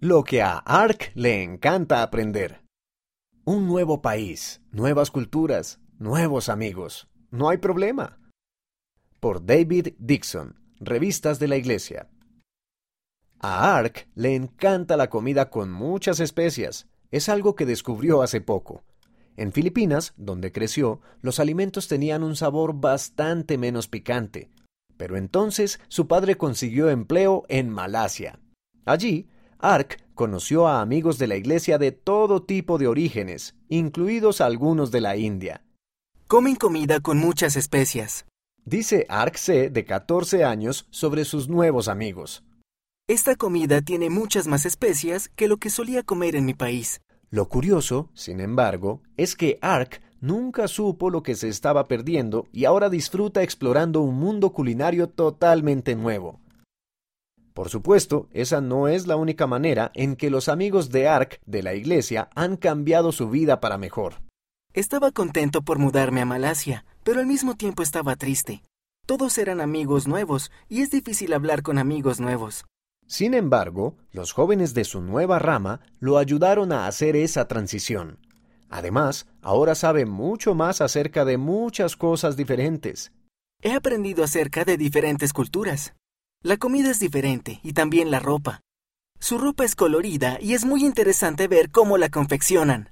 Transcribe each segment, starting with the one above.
Lo que a Ark le encanta aprender. Un nuevo país, nuevas culturas, nuevos amigos. No hay problema. Por David Dixon, Revistas de la Iglesia. A Ark le encanta la comida con muchas especias. Es algo que descubrió hace poco. En Filipinas, donde creció, los alimentos tenían un sabor bastante menos picante. Pero entonces su padre consiguió empleo en Malasia. Allí, Ark conoció a amigos de la iglesia de todo tipo de orígenes, incluidos algunos de la India. Comen comida con muchas especias. Dice Ark C, de 14 años, sobre sus nuevos amigos. Esta comida tiene muchas más especias que lo que solía comer en mi país. Lo curioso, sin embargo, es que Ark nunca supo lo que se estaba perdiendo y ahora disfruta explorando un mundo culinario totalmente nuevo. Por supuesto, esa no es la única manera en que los amigos de Ark de la iglesia han cambiado su vida para mejor. Estaba contento por mudarme a Malasia, pero al mismo tiempo estaba triste. Todos eran amigos nuevos y es difícil hablar con amigos nuevos. Sin embargo, los jóvenes de su nueva rama lo ayudaron a hacer esa transición. Además, ahora sabe mucho más acerca de muchas cosas diferentes. He aprendido acerca de diferentes culturas. La comida es diferente y también la ropa. Su ropa es colorida y es muy interesante ver cómo la confeccionan.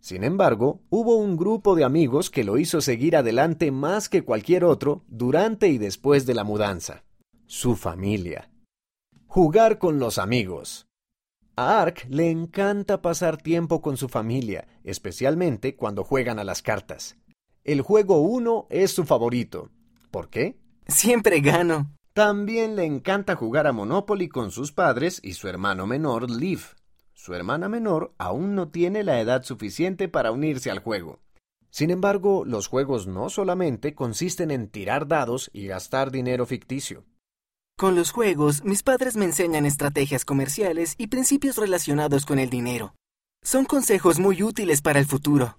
Sin embargo, hubo un grupo de amigos que lo hizo seguir adelante más que cualquier otro durante y después de la mudanza. Su familia. Jugar con los amigos. A Ark le encanta pasar tiempo con su familia, especialmente cuando juegan a las cartas. El juego 1 es su favorito. ¿Por qué? Siempre gano. También le encanta jugar a Monopoly con sus padres y su hermano menor, Liv. Su hermana menor aún no tiene la edad suficiente para unirse al juego. Sin embargo, los juegos no solamente consisten en tirar dados y gastar dinero ficticio. Con los juegos, mis padres me enseñan estrategias comerciales y principios relacionados con el dinero. Son consejos muy útiles para el futuro.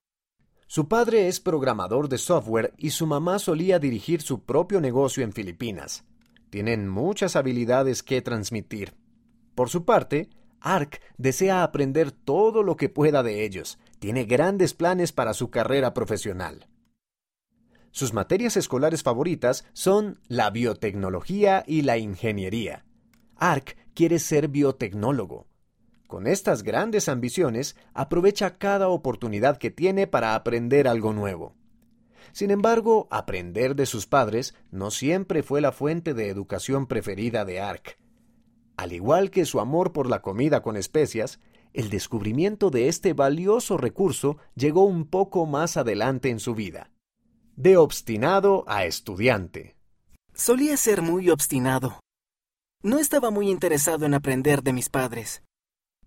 Su padre es programador de software y su mamá solía dirigir su propio negocio en Filipinas. Tienen muchas habilidades que transmitir. Por su parte, Ark desea aprender todo lo que pueda de ellos. Tiene grandes planes para su carrera profesional. Sus materias escolares favoritas son la biotecnología y la ingeniería. Ark quiere ser biotecnólogo. Con estas grandes ambiciones, aprovecha cada oportunidad que tiene para aprender algo nuevo. Sin embargo, aprender de sus padres no siempre fue la fuente de educación preferida de Ark. Al igual que su amor por la comida con especias, el descubrimiento de este valioso recurso llegó un poco más adelante en su vida. De obstinado a estudiante. Solía ser muy obstinado. No estaba muy interesado en aprender de mis padres.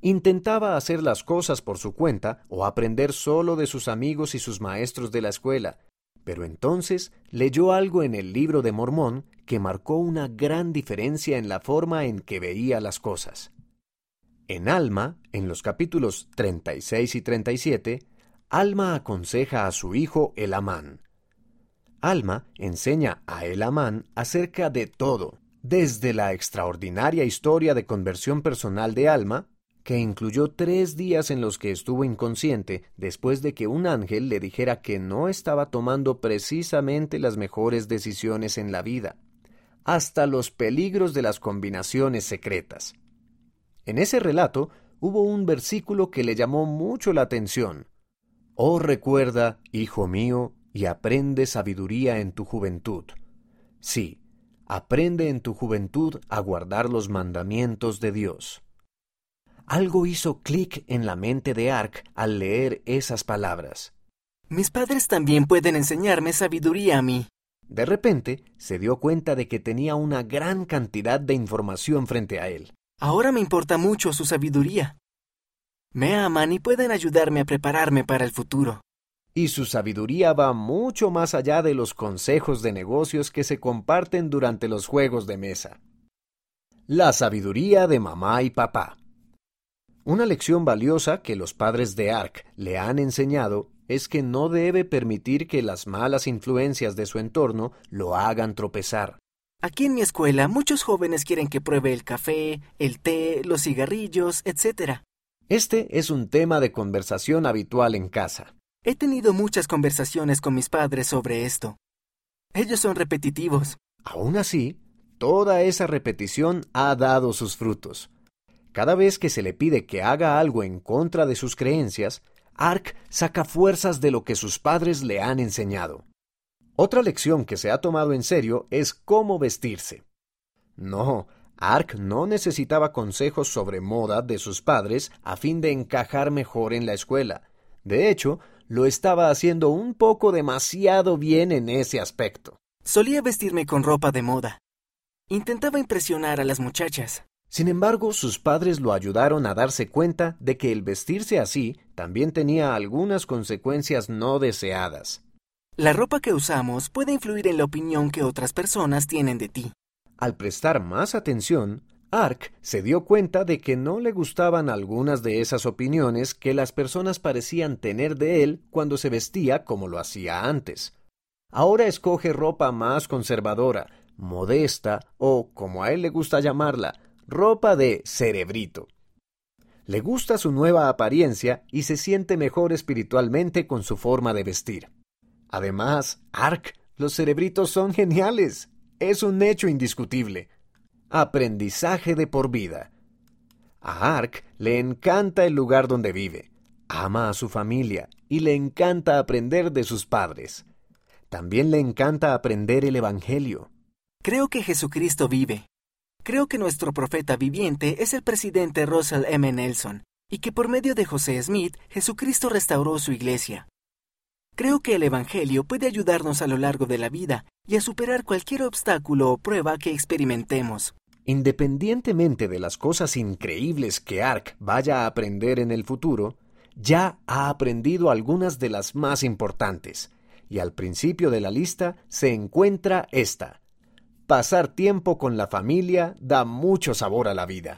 Intentaba hacer las cosas por su cuenta o aprender solo de sus amigos y sus maestros de la escuela, pero entonces leyó algo en el libro de Mormón que marcó una gran diferencia en la forma en que veía las cosas. En Alma, en los capítulos 36 y 37, Alma aconseja a su hijo Elamán. Alma enseña a Elamán acerca de todo, desde la extraordinaria historia de conversión personal de Alma, que incluyó tres días en los que estuvo inconsciente después de que un ángel le dijera que no estaba tomando precisamente las mejores decisiones en la vida, hasta los peligros de las combinaciones secretas. En ese relato hubo un versículo que le llamó mucho la atención. Oh recuerda, hijo mío, y aprende sabiduría en tu juventud. Sí, aprende en tu juventud a guardar los mandamientos de Dios. Algo hizo clic en la mente de Ark al leer esas palabras. Mis padres también pueden enseñarme sabiduría a mí. De repente, se dio cuenta de que tenía una gran cantidad de información frente a él. Ahora me importa mucho su sabiduría. Me aman y pueden ayudarme a prepararme para el futuro y su sabiduría va mucho más allá de los consejos de negocios que se comparten durante los juegos de mesa. La sabiduría de mamá y papá. Una lección valiosa que los padres de Ark le han enseñado es que no debe permitir que las malas influencias de su entorno lo hagan tropezar. Aquí en mi escuela muchos jóvenes quieren que pruebe el café, el té, los cigarrillos, etc. Este es un tema de conversación habitual en casa. He tenido muchas conversaciones con mis padres sobre esto. Ellos son repetitivos. Aún así, toda esa repetición ha dado sus frutos. Cada vez que se le pide que haga algo en contra de sus creencias, Ark saca fuerzas de lo que sus padres le han enseñado. Otra lección que se ha tomado en serio es cómo vestirse. No, Ark no necesitaba consejos sobre moda de sus padres a fin de encajar mejor en la escuela. De hecho, lo estaba haciendo un poco demasiado bien en ese aspecto. Solía vestirme con ropa de moda. Intentaba impresionar a las muchachas. Sin embargo, sus padres lo ayudaron a darse cuenta de que el vestirse así también tenía algunas consecuencias no deseadas. La ropa que usamos puede influir en la opinión que otras personas tienen de ti. Al prestar más atención, Ark se dio cuenta de que no le gustaban algunas de esas opiniones que las personas parecían tener de él cuando se vestía como lo hacía antes. Ahora escoge ropa más conservadora, modesta o, como a él le gusta llamarla, ropa de cerebrito. Le gusta su nueva apariencia y se siente mejor espiritualmente con su forma de vestir. Además, Ark, los cerebritos son geniales. Es un hecho indiscutible. Aprendizaje de por vida. A Ark le encanta el lugar donde vive, ama a su familia y le encanta aprender de sus padres. También le encanta aprender el Evangelio. Creo que Jesucristo vive. Creo que nuestro profeta viviente es el presidente Russell M. Nelson, y que por medio de José Smith, Jesucristo restauró su iglesia. Creo que el Evangelio puede ayudarnos a lo largo de la vida y a superar cualquier obstáculo o prueba que experimentemos. Independientemente de las cosas increíbles que Ark vaya a aprender en el futuro, ya ha aprendido algunas de las más importantes, y al principio de la lista se encuentra esta. Pasar tiempo con la familia da mucho sabor a la vida.